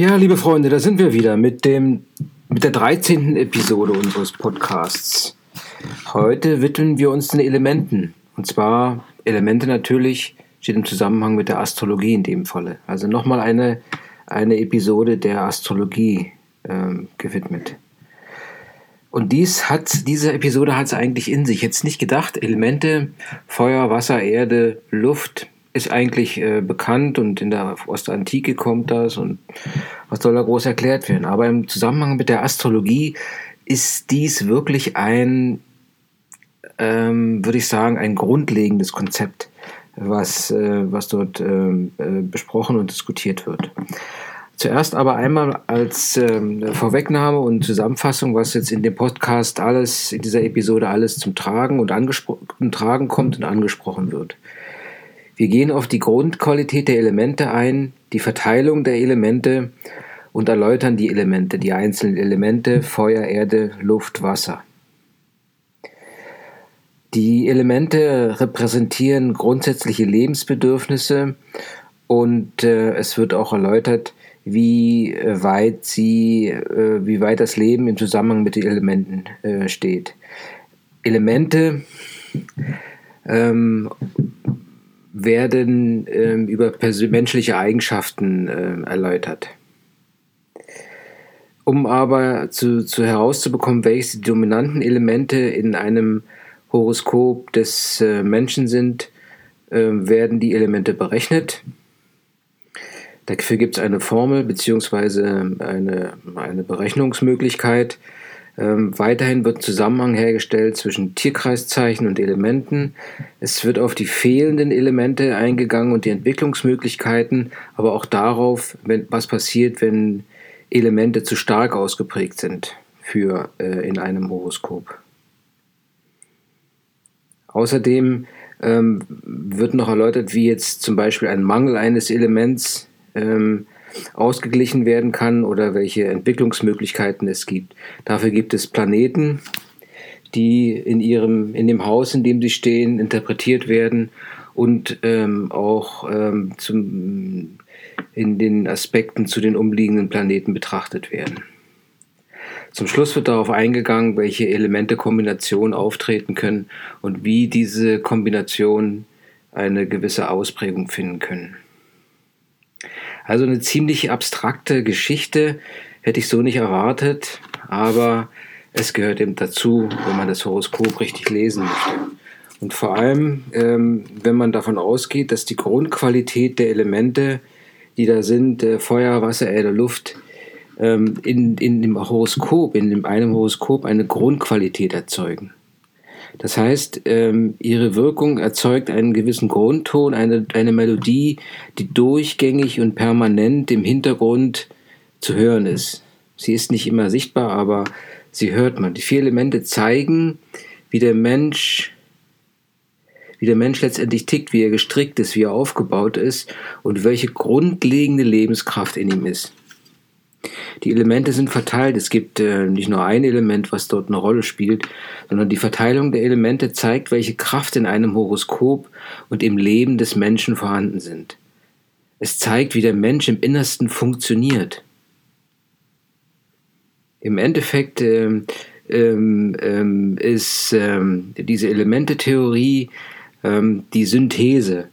Ja, liebe Freunde, da sind wir wieder mit dem mit der 13. Episode unseres Podcasts. Heute widmen wir uns den Elementen. Und zwar Elemente natürlich steht im Zusammenhang mit der Astrologie in dem Falle. Also nochmal eine, eine Episode der Astrologie ähm, gewidmet. Und dies hat, diese Episode hat es eigentlich in sich. Jetzt nicht gedacht, Elemente, Feuer, Wasser, Erde, Luft, ist eigentlich äh, bekannt und in der, aus der Antike kommt das und was soll da groß erklärt werden. Aber im Zusammenhang mit der Astrologie ist dies wirklich ein, ähm, würde ich sagen, ein grundlegendes Konzept, was, äh, was dort ähm, äh, besprochen und diskutiert wird. Zuerst aber einmal als ähm, Vorwegnahme und Zusammenfassung, was jetzt in dem Podcast alles, in dieser Episode alles zum Tragen und angesprochen Tragen kommt und angesprochen wird. Wir gehen auf die Grundqualität der Elemente ein, die Verteilung der Elemente und erläutern die Elemente, die einzelnen Elemente Feuer, Erde, Luft, Wasser. Die Elemente repräsentieren grundsätzliche Lebensbedürfnisse und äh, es wird auch erläutert, wie äh, weit sie, äh, wie weit das Leben im Zusammenhang mit den Elementen äh, steht. Elemente ähm, werden ähm, über menschliche Eigenschaften äh, erläutert. Um aber zu, zu herauszubekommen, welche die dominanten Elemente in einem Horoskop des äh, Menschen sind, äh, werden die Elemente berechnet. Dafür gibt es eine Formel bzw. Eine, eine Berechnungsmöglichkeit. Ähm, weiterhin wird Zusammenhang hergestellt zwischen Tierkreiszeichen und Elementen. Es wird auf die fehlenden Elemente eingegangen und die Entwicklungsmöglichkeiten, aber auch darauf, wenn, was passiert, wenn Elemente zu stark ausgeprägt sind für äh, in einem Horoskop. Außerdem ähm, wird noch erläutert, wie jetzt zum Beispiel ein Mangel eines Elements ähm, ausgeglichen werden kann oder welche Entwicklungsmöglichkeiten es gibt. Dafür gibt es Planeten, die in ihrem, in dem Haus, in dem sie stehen, interpretiert werden und ähm, auch ähm, zum, in den Aspekten zu den umliegenden Planeten betrachtet werden. Zum Schluss wird darauf eingegangen, welche Elemente-Kombinationen auftreten können und wie diese Kombinationen eine gewisse Ausprägung finden können. Also eine ziemlich abstrakte Geschichte, hätte ich so nicht erwartet, aber es gehört eben dazu, wenn man das Horoskop richtig lesen möchte. Und vor allem, ähm, wenn man davon ausgeht, dass die Grundqualität der Elemente, die da sind, äh, Feuer, Wasser, Erde, Luft, ähm, in, in dem Horoskop, in dem einem Horoskop eine Grundqualität erzeugen. Das heißt, ähm, ihre Wirkung erzeugt einen gewissen Grundton, eine, eine Melodie, die durchgängig und permanent im Hintergrund zu hören ist. Sie ist nicht immer sichtbar, aber sie hört man. Die vier Elemente zeigen, wie der Mensch wie der Mensch letztendlich tickt, wie er gestrickt ist, wie er aufgebaut ist und welche grundlegende Lebenskraft in ihm ist. Die Elemente sind verteilt. Es gibt äh, nicht nur ein Element, was dort eine Rolle spielt, sondern die Verteilung der Elemente zeigt, welche Kraft in einem Horoskop und im Leben des Menschen vorhanden sind. Es zeigt, wie der Mensch im Innersten funktioniert. Im Endeffekt ähm, ähm, ähm ist ähm, diese Elementetheorie ähm, die Synthese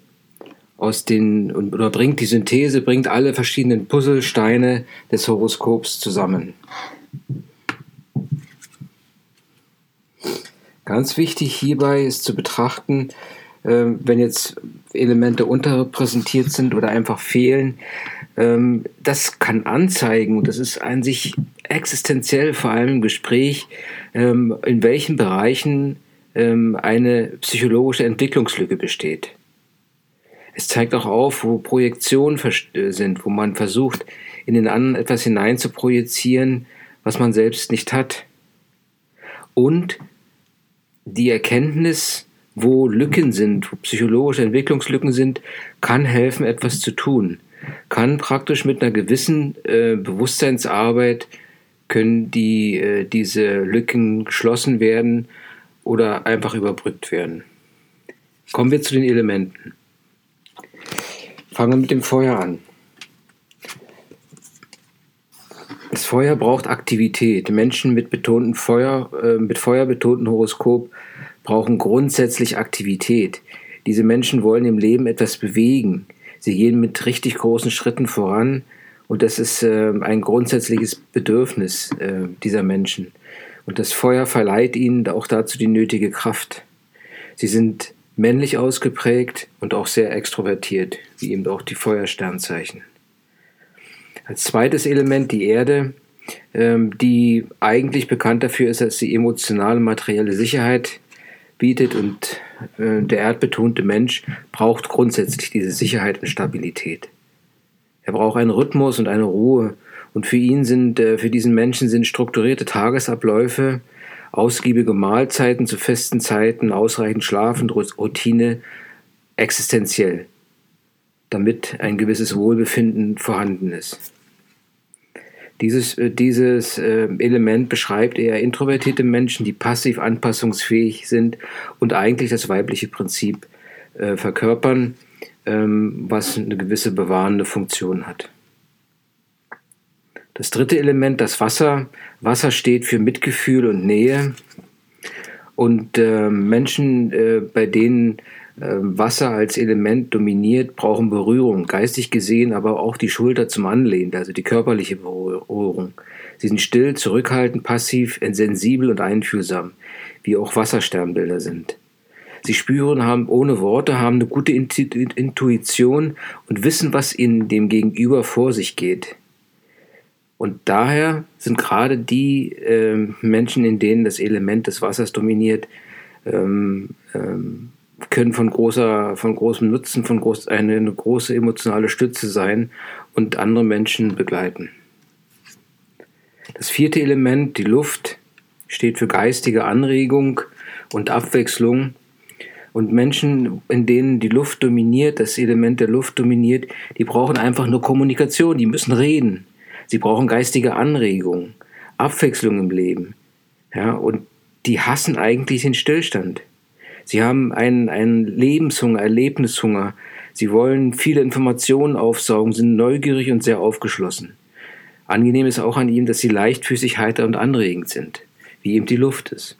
aus den oder bringt die Synthese, bringt alle verschiedenen Puzzlesteine des Horoskops zusammen. Ganz wichtig hierbei ist zu betrachten, ähm, wenn jetzt Elemente unterrepräsentiert sind oder einfach fehlen, ähm, das kann anzeigen, und das ist an sich existenziell, vor allem im Gespräch, ähm, in welchen Bereichen eine psychologische Entwicklungslücke besteht. Es zeigt auch auf, wo Projektionen äh, sind, wo man versucht, in den anderen etwas hinein zu projizieren, was man selbst nicht hat. Und die Erkenntnis, wo Lücken sind, wo psychologische Entwicklungslücken sind, kann helfen, etwas zu tun. Kann praktisch mit einer gewissen äh, Bewusstseinsarbeit können die, äh, diese Lücken geschlossen werden oder einfach überbrückt werden. Kommen wir zu den Elementen. Fangen wir mit dem Feuer an. Das Feuer braucht Aktivität. Menschen mit betonten Feuer, äh, mit feuerbetonten Horoskop brauchen grundsätzlich Aktivität. Diese Menschen wollen im Leben etwas bewegen. Sie gehen mit richtig großen Schritten voran und das ist äh, ein grundsätzliches Bedürfnis äh, dieser Menschen. Und das Feuer verleiht ihnen auch dazu die nötige Kraft. Sie sind männlich ausgeprägt und auch sehr extrovertiert, wie eben auch die Feuersternzeichen. Als zweites Element die Erde, ähm, die eigentlich bekannt dafür ist, dass sie emotionale, materielle Sicherheit bietet und äh, der erdbetonte Mensch braucht grundsätzlich diese Sicherheit und Stabilität. Er braucht einen Rhythmus und eine Ruhe und für ihn sind, äh, für diesen Menschen sind strukturierte Tagesabläufe, ausgiebige Mahlzeiten zu festen Zeiten, ausreichend Schlaf und Routine existenziell, damit ein gewisses Wohlbefinden vorhanden ist. Dieses, äh, dieses äh, Element beschreibt eher introvertierte Menschen, die passiv anpassungsfähig sind und eigentlich das weibliche Prinzip äh, verkörpern, ähm, was eine gewisse bewahrende Funktion hat. Das dritte Element, das Wasser. Wasser steht für Mitgefühl und Nähe. Und äh, Menschen, äh, bei denen ähm, Wasser als Element dominiert, brauchen Berührung, geistig gesehen, aber auch die Schulter zum Anlehnen, also die körperliche Berührung. Sie sind still, zurückhaltend, passiv, sensibel und einfühlsam, wie auch Wassersternbilder sind. Sie spüren, haben ohne Worte, haben eine gute Intuition und wissen, was in dem Gegenüber vor sich geht. Und daher sind gerade die äh, Menschen, in denen das Element des Wassers dominiert, ähm, ähm, können von großer, von großem Nutzen, von groß, eine, eine große emotionale Stütze sein und andere Menschen begleiten. Das vierte Element, die Luft, steht für geistige Anregung und Abwechslung. Und Menschen, in denen die Luft dominiert, das Element der Luft dominiert, die brauchen einfach nur Kommunikation, die müssen reden. Sie brauchen geistige Anregung, Abwechslung im Leben. Ja, und die hassen eigentlich den Stillstand. Sie haben einen, einen Lebenshunger, Erlebnishunger. Sie wollen viele Informationen aufsaugen, sind neugierig und sehr aufgeschlossen. Angenehm ist auch an ihm, dass sie leichtfüßig, heiter und anregend sind, wie eben die Luft ist.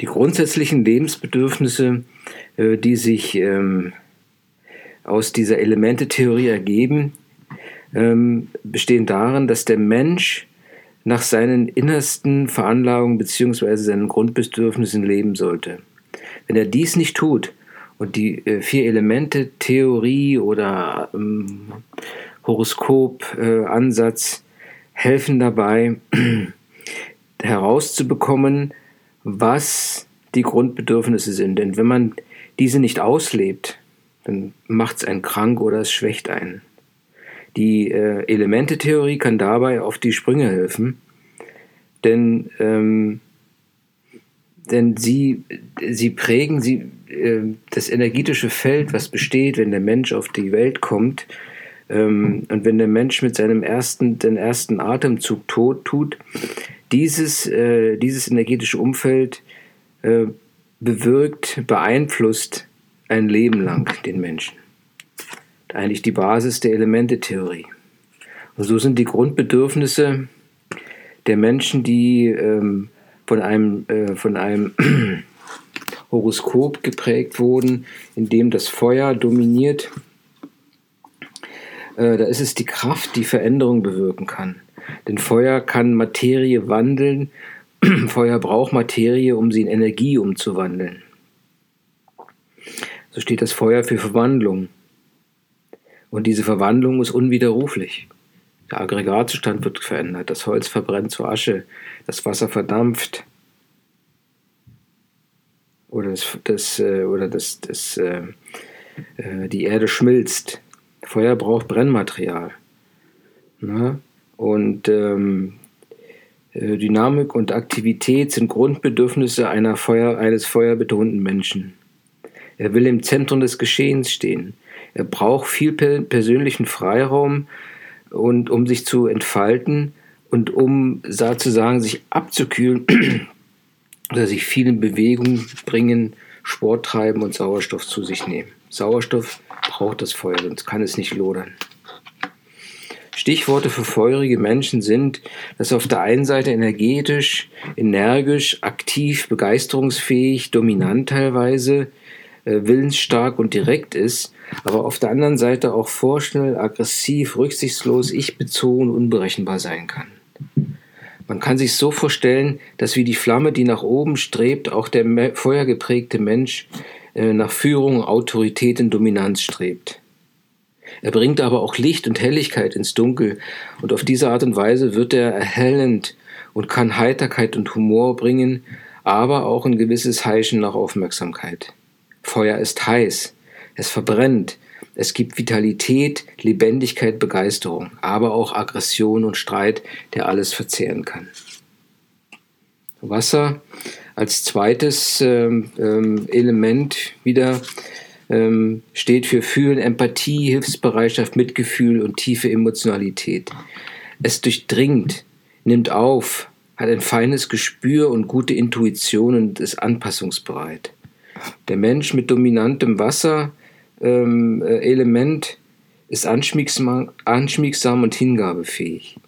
Die grundsätzlichen Lebensbedürfnisse, äh, die sich ähm, aus dieser Elementetheorie ergeben, ähm, bestehen darin, dass der Mensch nach seinen innersten Veranlagungen bzw. seinen Grundbedürfnissen leben sollte. Wenn er dies nicht tut und die äh, vier Elemente Theorie oder ähm, Horoskop-Ansatz äh, helfen dabei herauszubekommen, was die Grundbedürfnisse sind. Denn wenn man diese nicht auslebt, dann macht es einen krank oder es schwächt einen. Die äh, Elementetheorie kann dabei auf die Sprünge helfen, denn, ähm, denn sie, sie prägen sie, äh, das energetische Feld, was besteht, wenn der Mensch auf die Welt kommt, ähm, und wenn der Mensch mit seinem ersten, den ersten Atemzug tot tut, dieses, äh, dieses energetische Umfeld äh, bewirkt, beeinflusst ein Leben lang den Menschen eigentlich die Basis der Elementetheorie. Und so sind die Grundbedürfnisse der Menschen, die ähm, von einem, äh, von einem Horoskop geprägt wurden, in dem das Feuer dominiert. Äh, da ist es die Kraft, die Veränderung bewirken kann. Denn Feuer kann Materie wandeln. Feuer braucht Materie, um sie in Energie umzuwandeln. So steht das Feuer für Verwandlung. Und diese Verwandlung ist unwiderruflich. Der Aggregatzustand wird verändert, das Holz verbrennt zu Asche, das Wasser verdampft oder, das, das, äh, oder das, das, äh, äh, die Erde schmilzt. Feuer braucht Brennmaterial. Ne? Und ähm, Dynamik und Aktivität sind Grundbedürfnisse Feuer, eines feuerbetonten Menschen. Er will im Zentrum des Geschehens stehen. Er braucht viel persönlichen Freiraum und um sich zu entfalten und um sozusagen sich abzukühlen oder sich viel in Bewegung bringen, Sport treiben und Sauerstoff zu sich nehmen. Sauerstoff braucht das Feuer, sonst kann es nicht lodern. Stichworte für feurige Menschen sind, dass auf der einen Seite energetisch, energisch, aktiv, begeisterungsfähig, dominant teilweise, willensstark und direkt ist, aber auf der anderen Seite auch vorschnell, aggressiv, rücksichtslos, ich-bezogen, unberechenbar sein kann. Man kann sich so vorstellen, dass wie die Flamme, die nach oben strebt, auch der feuergeprägte Mensch äh, nach Führung, Autorität und Dominanz strebt. Er bringt aber auch Licht und Helligkeit ins Dunkel und auf diese Art und Weise wird er erhellend und kann Heiterkeit und Humor bringen, aber auch ein gewisses Heischen nach Aufmerksamkeit. Feuer ist heiß, es verbrennt, es gibt Vitalität, Lebendigkeit, Begeisterung, aber auch Aggression und Streit, der alles verzehren kann. Wasser als zweites ähm, ähm, Element wieder ähm, steht für Fühlen, Empathie, Hilfsbereitschaft, Mitgefühl und tiefe Emotionalität. Es durchdringt, nimmt auf, hat ein feines Gespür und gute Intuition und ist anpassungsbereit. Der Mensch mit dominantem Wasser ähm, äh, ist anschmiegsam, anschmiegsam und hingabefähig.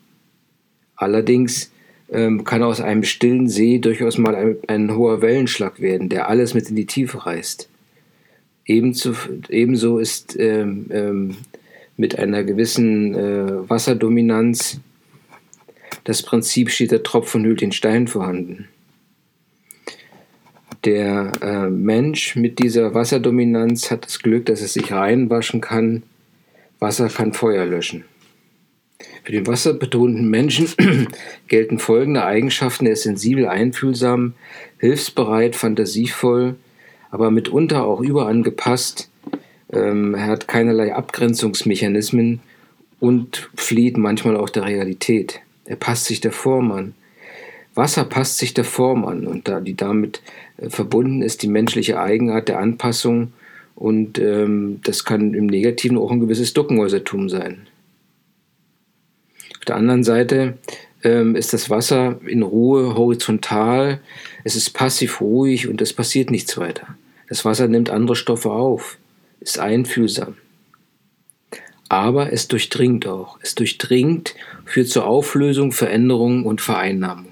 Allerdings ähm, kann aus einem stillen See durchaus mal ein, ein, hoher Wellenschlag werden, der alles mit in die Tiefe reißt. Ebenso, ebenso ist ähm, ähm, mit einer gewissen äh, Wasserdominanz das Prinzip steht der Tropfen hüllt den Stein vorhanden. Der äh, Mensch mit dieser Wasserdominanz hat das Glück, dass er sich reinwaschen kann. Wasser kann Feuer löschen. Für den wasserbetonten Menschen gelten folgende Eigenschaften. Er ist sensibel, einfühlsam, hilfsbereit, fantasievoll, aber mitunter auch überangepasst. Ähm, er hat keinerlei Abgrenzungsmechanismen und flieht manchmal auch der Realität. Er passt sich der Form an. Wasser passt sich der Form an und da die damit äh, verbunden ist die menschliche Eigenart der Anpassung und ähm, das kann im Negativen auch ein gewisses Duckenhäusertum sein. Auf der anderen Seite ähm, ist das Wasser in Ruhe horizontal, es ist passiv ruhig und es passiert nichts weiter. Das Wasser nimmt andere Stoffe auf, ist einfühlsam. Aber es durchdringt auch. Es durchdringt, führt zur Auflösung, Veränderung und Vereinnahmung.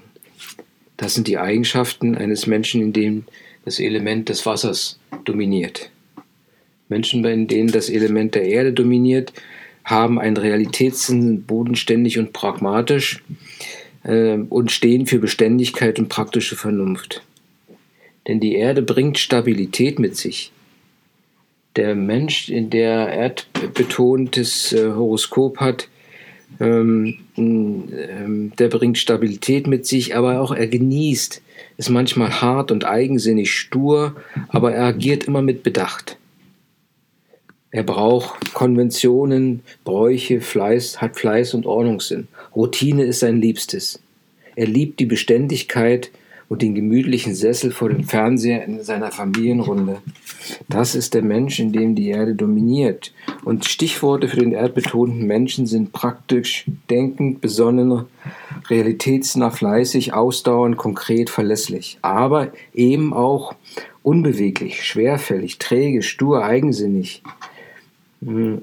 Das sind die Eigenschaften eines Menschen, in dem das Element des Wassers dominiert. Menschen, in denen das Element der Erde dominiert, haben einen Realitätssinn, bodenständig und pragmatisch äh, und stehen für Beständigkeit und praktische Vernunft. Denn die Erde bringt Stabilität mit sich. Der Mensch, in der erdbetontes äh, Horoskop hat, ähm, ähm, der bringt Stabilität mit sich, aber auch er genießt, ist manchmal hart und eigensinnig stur, aber er agiert immer mit Bedacht. Er braucht Konventionen, Bräuche, Fleiß, hat Fleiß und Ordnungssinn. Routine ist sein Liebstes. Er liebt die Beständigkeit und den gemütlichen Sessel vor dem Fernseher in seiner Familienrunde. Das ist der Mensch, in dem die Erde dominiert. Und Stichworte für den erdbetonten Menschen sind praktisch, denkend, besonnen, realitätsnah, fleißig, ausdauernd, konkret, verlässlich. Aber eben auch unbeweglich, schwerfällig, träge, stur, eigensinnig. Hm.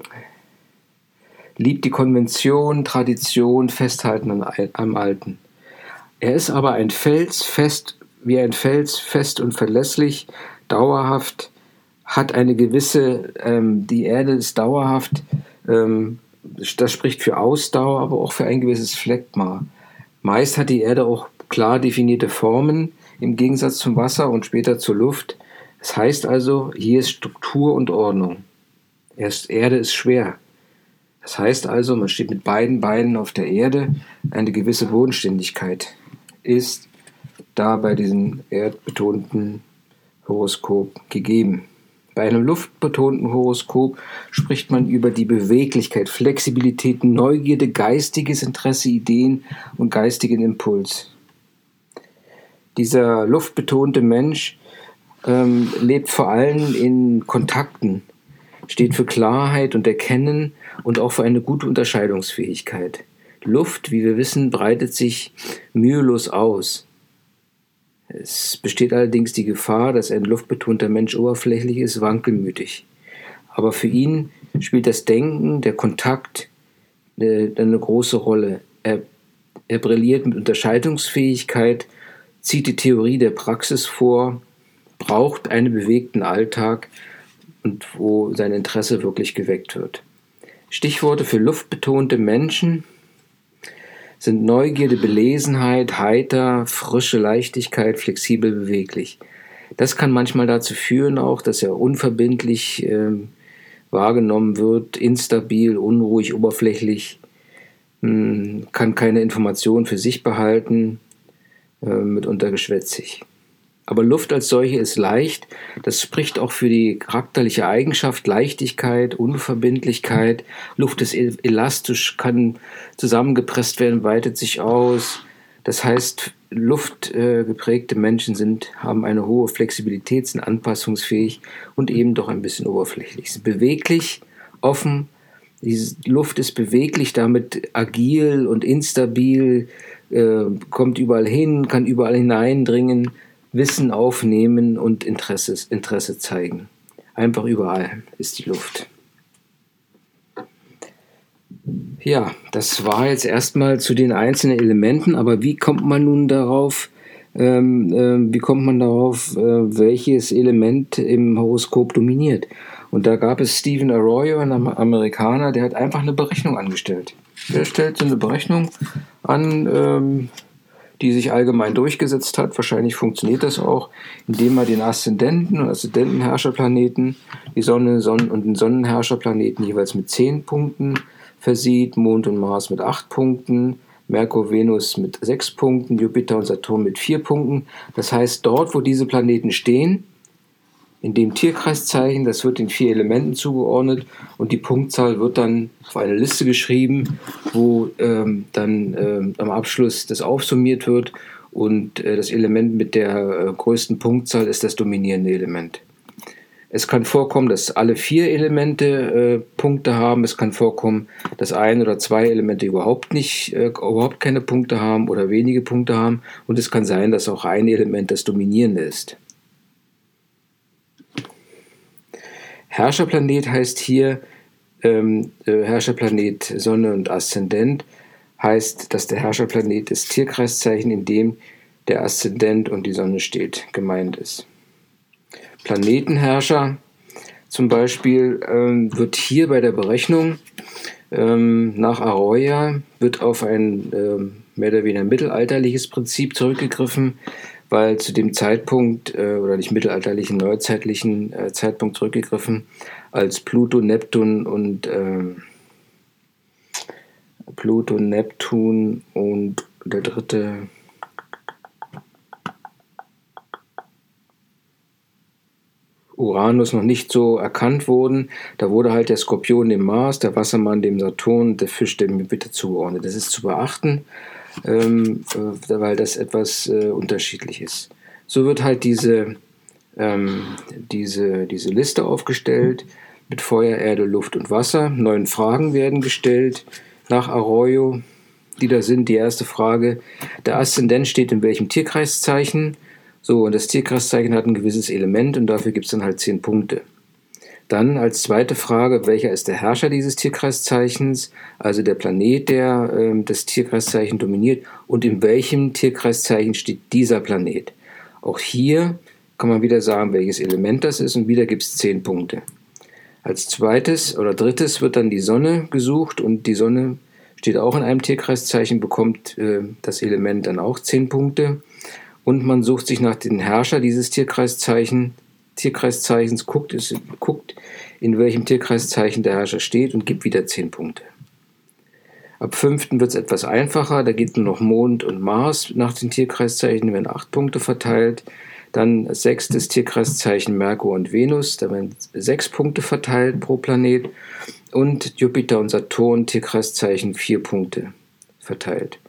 Liebt die Konvention, Tradition, Festhalten am Alten. Er ist aber ein Fels, fest, wie ein Fels, fest und verlässlich, dauerhaft, hat eine gewisse, ähm, die Erde ist dauerhaft, ähm, das spricht für Ausdauer, aber auch für ein gewisses Phlegma. Meist hat die Erde auch klar definierte Formen, im Gegensatz zum Wasser und später zur Luft. Das heißt also, hier ist Struktur und Ordnung. Erst Erde ist schwer. Das heißt also, man steht mit beiden Beinen auf der Erde, eine gewisse Bodenständigkeit ist da bei diesem erdbetonten Horoskop gegeben. Bei einem luftbetonten Horoskop spricht man über die Beweglichkeit, Flexibilität, Neugierde, geistiges Interesse, Ideen und geistigen Impuls. Dieser luftbetonte Mensch ähm, lebt vor allem in Kontakten, steht für Klarheit und Erkennen und auch für eine gute Unterscheidungsfähigkeit. Luft, wie wir wissen, breitet sich mühelos aus. Es besteht allerdings die Gefahr, dass ein luftbetonter Mensch oberflächlich ist, wankelmütig. Aber für ihn spielt das Denken, der Kontakt, eine, eine große Rolle. Er, er brilliert mit Unterscheidungsfähigkeit, zieht die Theorie der Praxis vor, braucht einen bewegten Alltag und wo sein Interesse wirklich geweckt wird. Stichworte für luftbetonte Menschen sind Neugierde, Belesenheit, heiter, frische Leichtigkeit, flexibel, beweglich. Das kann manchmal dazu führen auch, dass er unverbindlich äh, wahrgenommen wird, instabil, unruhig, oberflächlich, mh, hm, kann keine Informationen für sich behalten, äh, mitunter geschwätzig. Aber Luft als solche ist leicht. Das spricht auch für die charakterliche Eigenschaft Leichtigkeit, Unverbindlichkeit. Luft ist elastisch, kann zusammengepresst werden, weitet sich aus. Das heißt, luftgeprägte Menschen sind, haben eine hohe Flexibilität, sind anpassungsfähig und eben doch ein bisschen oberflächlich. Sind beweglich, offen. Die Luft ist beweglich, damit agil und instabil, äh, kommt überall hin, kann überall hineindringen Wissen aufnehmen und Interesse, Interesse zeigen. Einfach überall ist die Luft. Ja, das war jetzt erstmal zu den einzelnen Elementen, aber wie kommt man nun darauf, ähm, äh, wie kommt man darauf, äh, welches Element im Horoskop dominiert? Und da gab es Stephen Arroyo, ein Amerikaner, der hat einfach eine Berechnung angestellt. Der stellt so eine Berechnung an, ähm, die sich allgemein durchgesetzt hat. Wahrscheinlich funktioniert das auch, indem man den Aszendenten und Aszendentenherrscherplaneten, die Sonne Sonne und den Sonnenherrscherplaneten jeweils mit 10 Punkten versieht, Mond und Mars mit 8 Punkten, Merkur, Venus mit 6 Punkten, Jupiter und Saturn mit 4 Punkten. Das heißt, dort, wo diese Planeten stehen, in dem Tierkreiszeichen, das wird den vier Elementen zugeordnet und die Punktzahl wird dann auf eine Liste geschrieben, wo ähm, dann ähm, am Abschluss das aufsummiert wird und äh, das Element mit der äh, größten Punktzahl ist das dominierende Element. Es kann vorkommen, dass alle vier Elemente äh, Punkte haben. Es kann vorkommen, dass ein oder zwei Elemente überhaupt nicht, äh, überhaupt keine Punkte haben oder wenige Punkte haben. Und es kann sein, dass auch ein Element das dominierende ist. Herrscherplanet heißt hier ähm, äh, Herrscherplanet Sonne und Aszendent, heißt, dass der Herrscherplanet das Tierkreiszeichen, in dem der Aszendent und die Sonne steht, gemeint ist. Planetenherrscher zum Beispiel ähm, wird hier bei der Berechnung ähm, nach Aroya wird auf ein ähm, mehr oder weniger mittelalterliches Prinzip zurückgegriffen, weil zu dem Zeitpunkt, äh, oder nicht mittelalterlichen, neuzeitlichen äh, Zeitpunkt zurückgegriffen, als Pluto, Neptun und äh, Pluto, Neptun und der dritte Uranus noch nicht so erkannt wurden, da wurde halt der Skorpion dem Mars, der Wassermann dem Saturn, der Fisch dem Jupiter zugeordnet. Das ist zu beachten ähm, äh, weil das etwas äh, unterschiedlich ist. So wird halt diese, ähm, diese, diese Liste aufgestellt mit Feuer, Erde, Luft und Wasser. Neun Fragen werden gestellt nach Arroyo, die da sind. Die erste Frage, der Aszendent steht in welchem Tierkreiszeichen? So, und das Tierkreiszeichen hat ein gewisses Element und dafür gibt es dann halt zehn Punkte. Dann als zweite Frage, welcher ist der Herrscher dieses Tierkreiszeichens, also der Planet, der äh, das Tierkreiszeichen dominiert und in welchem Tierkreiszeichen steht dieser Planet. Auch hier kann man wieder sagen, welches Element das ist und wieder gibt es zehn Punkte. Als zweites oder drittes wird dann die Sonne gesucht und die Sonne steht auch in einem Tierkreiszeichen, bekommt äh, das Element dann auch zehn Punkte. Und man sucht sich nach dem Herrscher dieses Tierkreiszeichen, Tierkreiszeichens, guckt, es, guckt, in welchem Tierkreiszeichen der Herrscher steht und gibt wieder 10 Punkte. Ab 5. wird es etwas einfacher, da geht nur noch Mond und Mars nach den Tierkreiszeichen, werden 8 Punkte verteilt. Dann sechstes Tierkreiszeichen Merkur und Venus, da werden 6 Punkte verteilt pro Planet. Und Jupiter und Saturn, Tierkreiszeichen, 4 Punkte verteilt.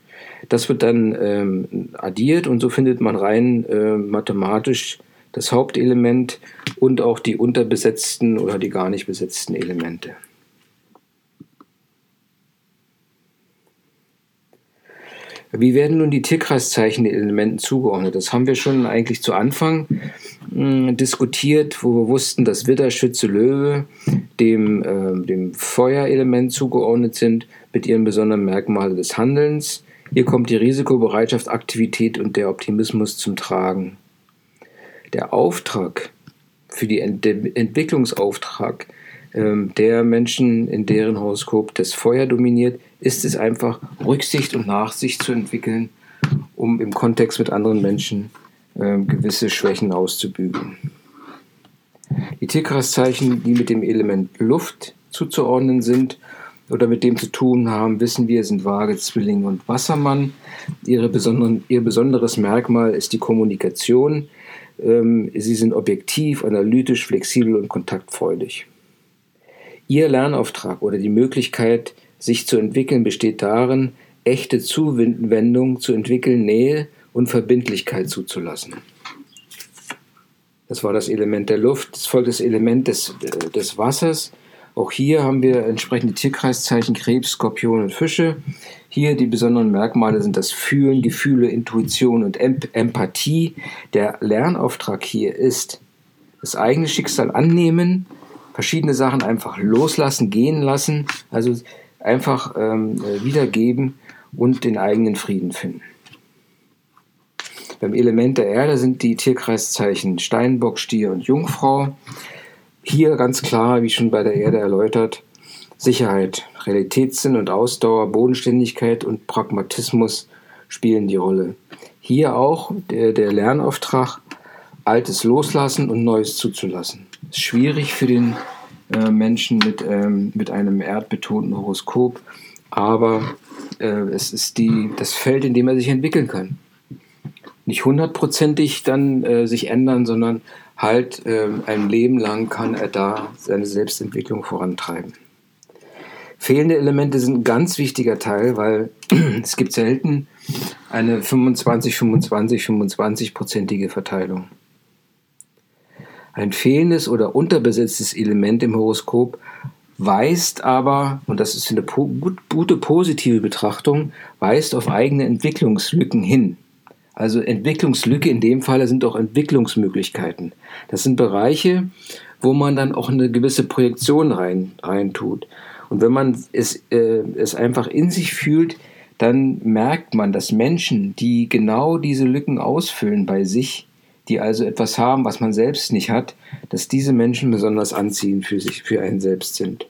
Das wird dann ähm, addiert und so findet man rein äh, mathematisch das Hauptelement und auch die unterbesetzten oder die gar nicht besetzten Elemente. Wie werden nun die Tierkreiszeichen den Elementen zugeordnet? Das haben wir schon eigentlich zu Anfang mh, hm, diskutiert, wo wir wussten, dass Widder, Schütze, Löwe dem, äh, dem Feuerelement zugeordnet sind, mit ihren besonderen Merkmalen des Handelns. Hier kommt die Risikobereitschaft, Aktivität und der Optimismus zum Tragen. Der Auftrag für die Ent Entwicklungsauftrag ähm, der Menschen, in deren Horoskop das Feuer dominiert, ist es einfach, Rücksicht und Nachsicht zu entwickeln, um im Kontext mit anderen Menschen äh, gewisse Schwächen auszubügeln. Die Tierkreiszeichen, die mit dem Element Luft zuzuordnen sind oder mit dem zu tun haben, wissen wir, sind Waage, Zwilling und Wassermann. Ihre besonderen, ihr besonderes Merkmal ist die Kommunikation. Ähm, sie sind objektiv, analytisch, flexibel und kontaktfreudig. Ihr Lernauftrag oder die Möglichkeit, sich zu entwickeln, besteht darin, echte Zuwendung zu entwickeln, Nähe und Verbindlichkeit zuzulassen. Das war das Element der Luft. Das folgt das Element des, äh, des Wassers. Auch hier haben wir entsprechende Tierkreiszeichen Krebs, Skorpion und Fische. Hier die besonderen Merkmale sind das Fühlen, Gefühle, Intuition und Empathie. Der Lernauftrag hier ist das eigene Schicksal annehmen, verschiedene Sachen einfach loslassen, gehen lassen, also einfach ähm, äh, wiedergeben und den eigenen Frieden finden. Beim Element der Erde sind die Tierkreiszeichen Steinbock, Stier und Jungfrau. Hier ganz klar, wie schon bei der Erde erläutert, Sicherheit, Realitätssinn und Ausdauer, Bodenständigkeit und Pragmatismus spielen die Rolle. Hier auch der, der Lernauftrag, Altes loslassen und Neues zuzulassen. Ist schwierig für den äh, Menschen mit, ähm, mit einem erdbetonten Horoskop, aber äh, es ist die, das Feld, in dem er sich entwickeln kann nicht hundertprozentig dann äh, sich ändern, sondern halt äh, ein Leben lang kann er da seine Selbstentwicklung vorantreiben. Fehlende Elemente sind ein ganz wichtiger Teil, weil es gibt selten eine 25, 25, 25-prozentige Verteilung. Ein fehlendes oder unterbesetztes Element im Horoskop weist aber, und das ist eine gute positive Betrachtung, weist auf eigene Entwicklungslücken hin. Also Entwicklungslücke in dem Falle sind auch Entwicklungsmöglichkeiten. Das sind Bereiche, wo man dann auch eine gewisse Projektion rein, rein tut. Und wenn man es, äh, es einfach in sich fühlt, dann merkt man, dass Menschen, die genau diese Lücken ausfüllen bei sich, die also etwas haben, was man selbst nicht hat, dass diese Menschen besonders anziehend für sich, für einen selbst sind.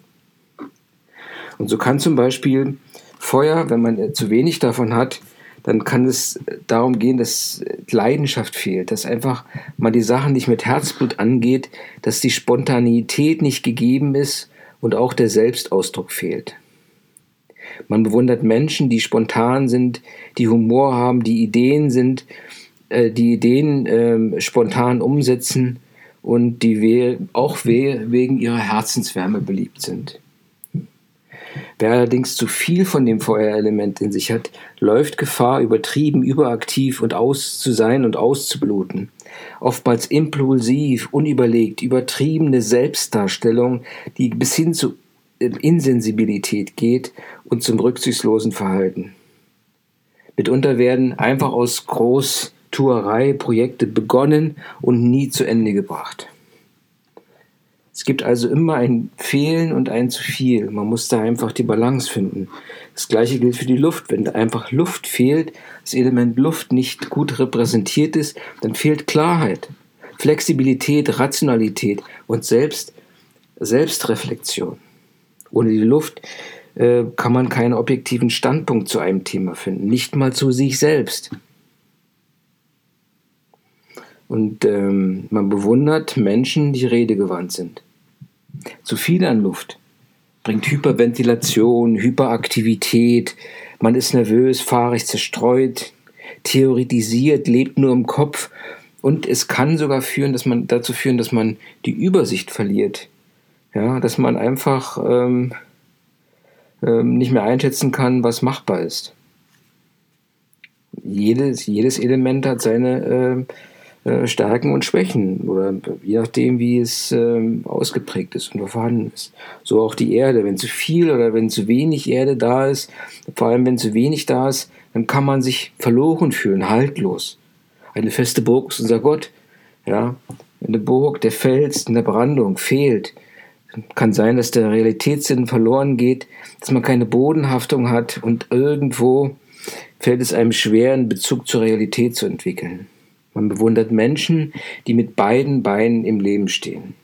Und so kann zum Beispiel Feuer, wenn man zu wenig davon hat, dann kann es darum gehen, dass Leidenschaft fehlt, dass einfach man die Sachen nicht mit Herzblut angeht, dass die Spontanität nicht gegeben ist und auch der Selbstausdruck fehlt. Man bewundert Menschen, die spontan sind, die Humor haben, die Ideen sind, äh, die Ideen äh, spontan umsetzen und die auch wegen ihrer Herzenswärme beliebt sind. Wer allerdings zu viel von dem Feuerelement in sich hat, läuft Gefahr, übertrieben, überaktiv und aus zu sein und auszubluten. Oftmals impulsiv, unüberlegt, übertriebene Selbstdarstellung, die bis hin zu äh, Insensibilität geht und zum rücksichtslosen Verhalten. Mitunter werden einfach aus Großtuerei Projekte begonnen und nie zu Ende gebracht. Es gibt also immer ein Fehlen und ein zu viel. Man muss da einfach die Balance finden. Das gleiche gilt für die Luft. Wenn einfach Luft fehlt, das Element Luft nicht gut repräsentiert ist, dann fehlt Klarheit, Flexibilität, Rationalität und selbst Selbstreflexion. Ohne die Luft äh, kann man keinen objektiven Standpunkt zu einem Thema finden, nicht mal zu sich selbst. Und ähm, man bewundert Menschen, die redegewandt sind. Zu viel an Luft bringt Hyperventilation, Hyperaktivität, man ist nervös, fahrig, zerstreut, theoretisiert, lebt nur im Kopf und es kann sogar führen, dass man dazu führen, dass man die Übersicht verliert. Ja, dass man einfach ähm, ähm, nicht mehr einschätzen kann, was machbar ist. Jedes, jedes Element hat seine äh, äh, Stärken und Schwächen oder je nachdem, wie es ähm, ausgeprägt ist und vorhanden ist. So auch die Erde. Wenn zu viel oder wenn zu wenig Erde da ist, vor allem wenn zu wenig da ist, dann kann man sich verloren fühlen, haltlos. Eine feste Burg ist unser Gott. Ja, eine Burg, der Fels in der Brandung fehlt. Kann sein, dass der Realitätssinn verloren geht, dass man keine Bodenhaftung hat und irgendwo fällt es einem schwer, einen Bezug zur Realität zu entwickeln. Man bewundert Menschen, die mit beiden Beinen im Leben stehen.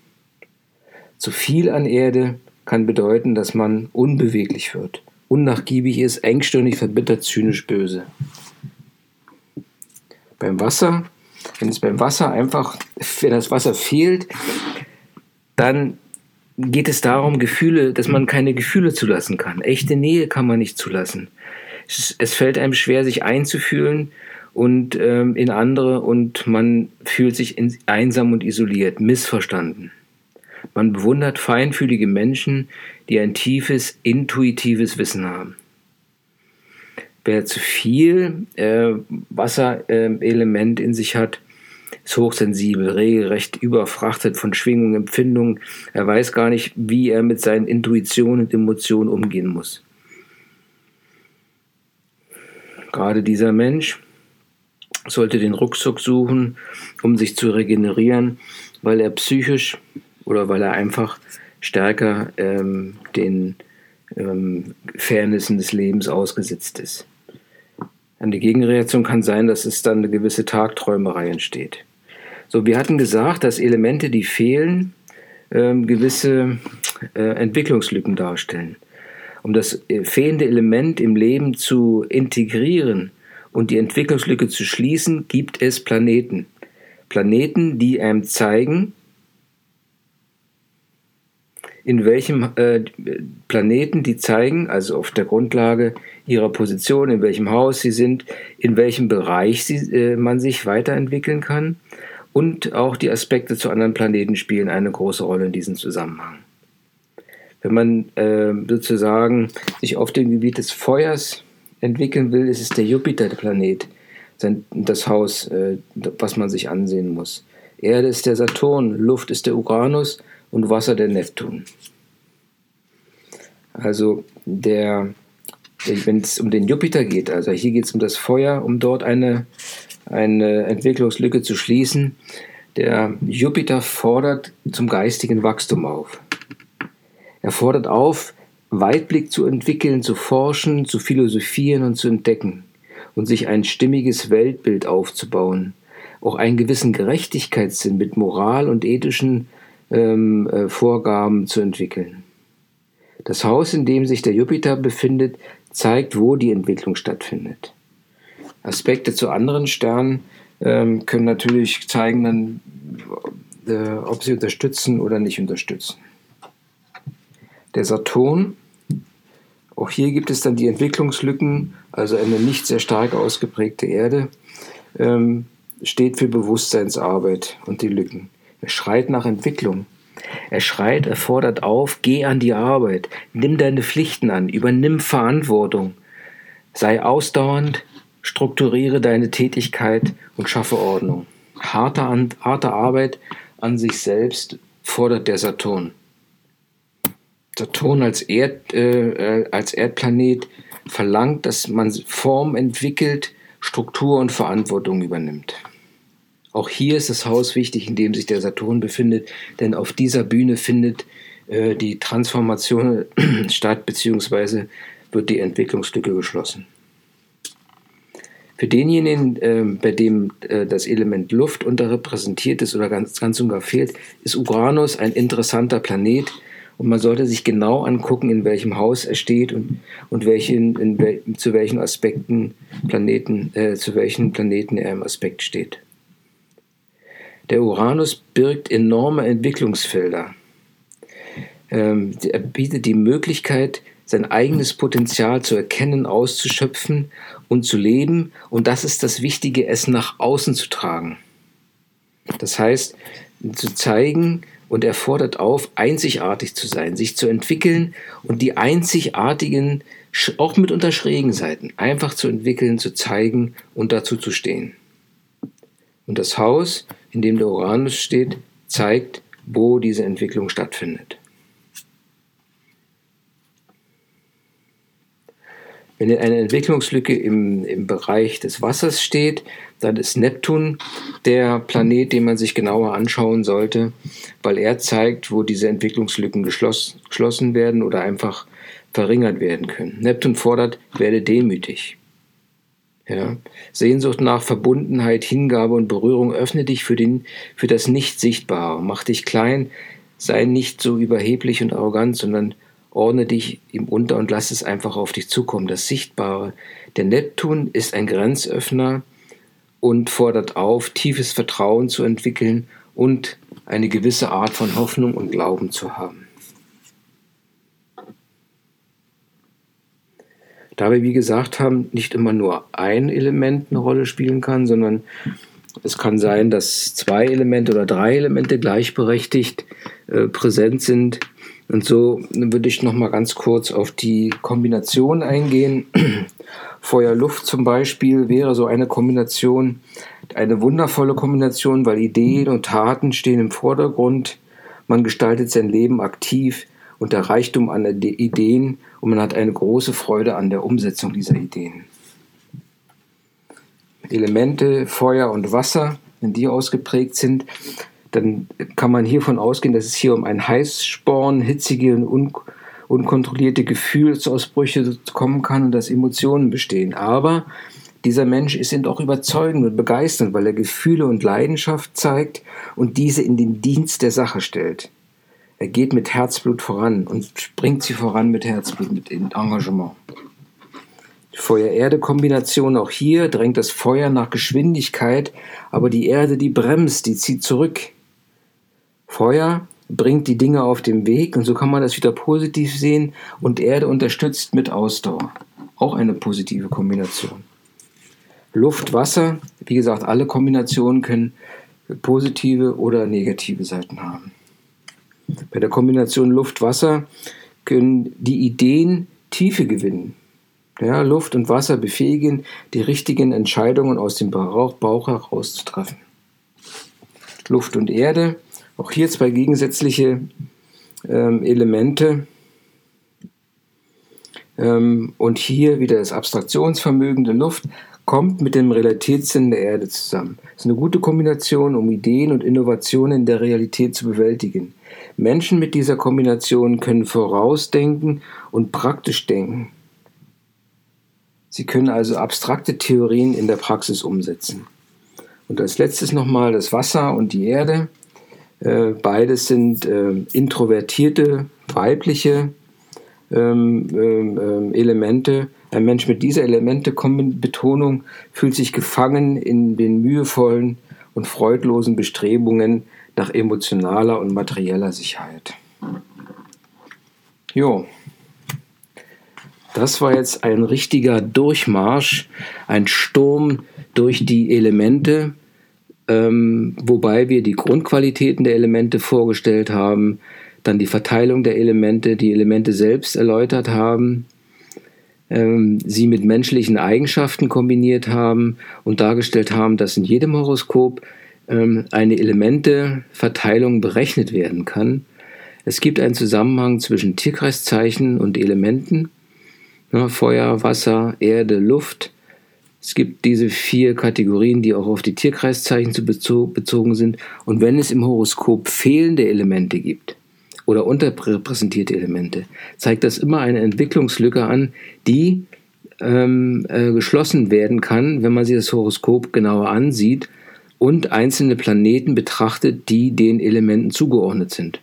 Zu viel an Erde kann bedeuten, dass man unbeweglich wird, unnachgiebig ist, engstirnig, verbittert, zynisch, böse. Beim Wasser, wenn es beim Wasser einfach, wenn das Wasser fehlt, dann geht es darum, Gefühle, dass man keine Gefühle zulassen kann. Echte Nähe kann man nicht zulassen. Es, es fällt einem schwer, sich einzufühlen und ähm, in andere und man fühlt sich in, einsam und isoliert, missverstanden. Man bewundert feinfühlige Menschen, die ein tiefes, intuitives Wissen haben. Wer zu viel äh, Wasserelement äh, in sich hat, ist hochsensibel, regelrecht überfrachtet von Schwingungen, Empfindungen. Er weiß gar nicht, wie er mit seinen Intuitionen und Emotionen umgehen muss. Gerade dieser Mensch sollte den Rucksack suchen, um sich zu regenerieren, weil er psychisch oder weil er einfach stärker ähm, den ähm, Fairnessen des Lebens ausgesetzt ist. Eine Gegenreaktion kann sein, dass es dann eine gewisse Tagträumerei entsteht. So, wir hatten gesagt, dass Elemente, die fehlen, ähm, gewisse äh, Entwicklungslücken darstellen. Um das äh, fehlende Element im Leben zu integrieren und die Entwicklungslücke zu schließen, gibt es Planeten. Planeten, die einem zeigen, in welchem äh, Planeten die zeigen, also auf der Grundlage ihrer Position, in welchem Haus sie sind, in welchem Bereich sie, äh, man sich weiterentwickeln kann. Und auch die Aspekte zu anderen Planeten spielen eine große Rolle in diesem Zusammenhang. Wenn man äh, sozusagen sich auf dem Gebiet des Feuers entwickeln will, ist es der Jupiter, der Planet, das Haus, äh, was man sich ansehen muss. Erde ist der Saturn, Luft ist der Uranus und Wasser der Neptun. Also der, wenn es um den Jupiter geht, also hier geht es um das Feuer, um dort eine, eine Entwicklungslücke zu schließen. Der Jupiter fordert zum geistigen Wachstum auf. Er fordert auf, Weitblick zu entwickeln, zu forschen, zu philosophieren und zu entdecken und sich ein stimmiges Weltbild aufzubauen, auch einen gewissen Gerechtigkeitssinn mit Moral und ethischen ähm, äh, Vorgaben zu entwickeln. Das Haus, in dem sich der Jupiter befindet, zeigt, wo die Entwicklung stattfindet. Aspekte zu anderen Sternen ähm, können natürlich zeigen, dann, äh, ob sie unterstützen oder nicht unterstützen. Der Saturn, auch hier gibt es dann die Entwicklungslücken, also eine nicht sehr stark ausgeprägte Erde, ähm, steht für Bewusstseinsarbeit und die Lücken. Er schreit nach Entwicklung. Er schreit, er fordert auf, geh an die Arbeit, nimm deine Pflichten an, übernimm Verantwortung, sei ausdauernd, strukturiere deine Tätigkeit und schaffe Ordnung. Harte, harte Arbeit an sich selbst fordert der Saturn. Saturn als, Erd, äh, als Erdplanet verlangt, dass man Form entwickelt, Struktur und Verantwortung übernimmt. Auch hier ist das Haus wichtig, in dem sich der Saturn befindet, denn auf dieser Bühne findet äh, die Transformation statt, beziehungsweise wird die Entwicklungslücke geschlossen. Für denjenigen, äh, bei dem äh, das Element Luft unterrepräsentiert ist oder ganz, ganz und gar fehlt, ist Uranus ein interessanter Planet und man sollte sich genau angucken, in welchem Haus er steht und, und welchen, in, zu welchen Aspekten Planeten, äh, zu welchen Planeten er im Aspekt steht. Der Uranus birgt enorme Entwicklungsfelder. Ähm, er bietet die Möglichkeit, sein eigenes Potenzial zu erkennen, auszuschöpfen und zu leben. Und das ist das Wichtige, es nach außen zu tragen. Das heißt, zu zeigen und er fordert auf, einzigartig zu sein, sich zu entwickeln und die einzigartigen, auch mitunter schrägen Seiten, einfach zu entwickeln, zu zeigen und dazu zu stehen. Und das Haus in dem der Uranus steht, zeigt, wo diese Entwicklung stattfindet. Wenn eine Entwicklungslücke im, im Bereich des Wassers steht, dann ist Neptun der Planet, den man sich genauer anschauen sollte, weil er zeigt, wo diese Entwicklungslücken geschloss, geschlossen werden oder einfach verringert werden können. Neptun fordert, werde demütig. Ja. Sehnsucht nach Verbundenheit, Hingabe und Berührung öffne dich für, den, für das Nicht-Sichtbare. Mach dich klein, sei nicht so überheblich und arrogant, sondern ordne dich ihm unter und lass es einfach auf dich zukommen, das Sichtbare. Der Neptun ist ein Grenzöffner und fordert auf, tiefes Vertrauen zu entwickeln und eine gewisse Art von Hoffnung und Glauben zu haben. Da wir, wie gesagt haben, nicht immer nur ein Element eine Rolle spielen kann, sondern es kann sein, dass zwei Elemente oder drei Elemente gleichberechtigt äh, präsent sind, und so würde ich noch mal ganz kurz auf die Kombination eingehen. Feuer-Luft zum Beispiel wäre so eine Kombination, eine wundervolle Kombination, weil Ideen und Taten stehen im Vordergrund. Man gestaltet sein Leben aktiv und der Reichtum an Ideen und man hat eine große Freude an der Umsetzung dieser Ideen. Elemente Feuer und Wasser, wenn die ausgeprägt sind, dann kann man hiervon ausgehen, dass es hier um ein Heißsporn, hitzige und un unkontrollierte Gefühlsausbrüche kommen kann und dass Emotionen bestehen. Aber dieser Mensch ist eben auch überzeugend und begeisternd, weil er Gefühle und Leidenschaft zeigt und diese in den Dienst der Sache stellt. Er geht mit Herzblut voran und bringt sie voran mit Herzblut, mit Engagement. Feuer-Erde-Kombination auch hier drängt das Feuer nach Geschwindigkeit, aber die Erde, die bremst, die zieht zurück. Feuer bringt die Dinge auf den Weg und so kann man das wieder positiv sehen und Erde unterstützt mit Ausdauer. Auch eine positive Kombination. Luft, Wasser, wie gesagt, alle Kombinationen können positive oder negative Seiten haben. Bei der Kombination Luft-Wasser können die Ideen Tiefe gewinnen. Ja, Luft und Wasser befähigen, die richtigen Entscheidungen aus dem Bauch, Bauch heraus zu treffen. Luft und Erde auch hier zwei gegensätzliche ähm, Elemente. Ähm, und hier wieder das Abstraktionsvermögen der Luft kommt mit dem Realitätssinn der Erde zusammen. Das ist eine gute Kombination, um Ideen und Innovationen der Realität zu bewältigen. Menschen mit dieser Kombination können vorausdenken und praktisch denken. Sie können also abstrakte Theorien in der Praxis umsetzen. Und als letztes nochmal das Wasser und die Erde. Äh, beides sind äh, introvertierte, weibliche ähm, ähm, ähm, Elemente. Ein Mensch mit dieser Elemente-Betonung fühlt sich gefangen in den mühevollen und freudlosen Bestrebungen nach emotionaler und materieller Sicherheit. Jo, das war jetzt ein richtiger Durchmarsch, ein Sturm durch die Elemente ähm, wobei wir die Grundqualitäten der Elemente vorgestellt haben, dann die Verteilung der Elemente, die Elemente selbst erläutert haben, ähm, sie mit menschlichen Eigenschaften kombiniert haben und dargestellt haben, dass in jedem Horoskop ähm, eine Elementeverteilung berechnet werden kann. Es gibt einen Zusammenhang zwischen Tierkreiszeichen und Elementen, ne, Feuer, Wasser, Erde, Luft, es gibt diese vier Kategorien, die auch auf die Tierkreiszeichen zu bezogen sind. Und wenn es im Horoskop fehlende Elemente gibt oder unterrepräsentierte Elemente, zeigt das immer eine Entwicklungslücke an, die ähm, äh, geschlossen werden kann, wenn man sich das Horoskop genauer ansieht und einzelne Planeten betrachtet, die den Elementen zugeordnet sind.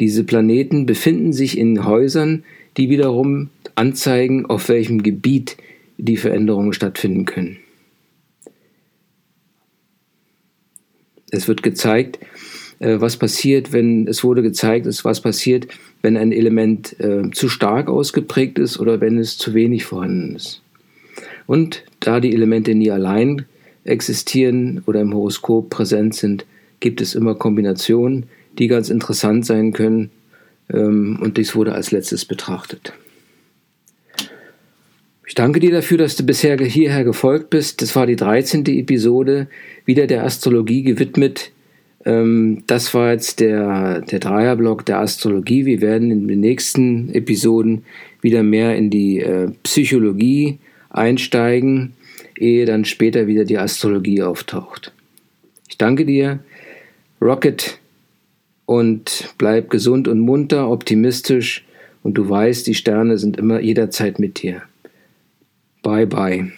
Diese Planeten befinden sich in Häusern, die wiederum anzeigen, auf welchem Gebiet die Veränderungen stattfinden können. Es wird gezeigt, äh, was passiert, wenn es wurde gezeigt, was passiert, wenn ein Element äh, zu stark ausgeprägt ist oder wenn es zu wenig vorhanden ist. Und da die Elemente nie allein existieren oder im Horoskop präsent sind, gibt es immer Kombinationen, die ganz interessant sein können. Ähm, und dies wurde als letztes betrachtet. Ich danke dir dafür, dass du bisher hierher gefolgt bist. Das war die 13. Episode, wieder der Astrologie gewidmet, Ähm, das war jetzt der, der Dreierblock der Astrologie. Wir werden in den nächsten Episoden wieder mehr in die äh, Psychologie einsteigen, ehe dann später wieder die Astrologie auftaucht. Ich danke dir, Rocket, und bleib gesund und munter, optimistisch und du weißt, die Sterne sind immer jederzeit mit dir. Bye bye.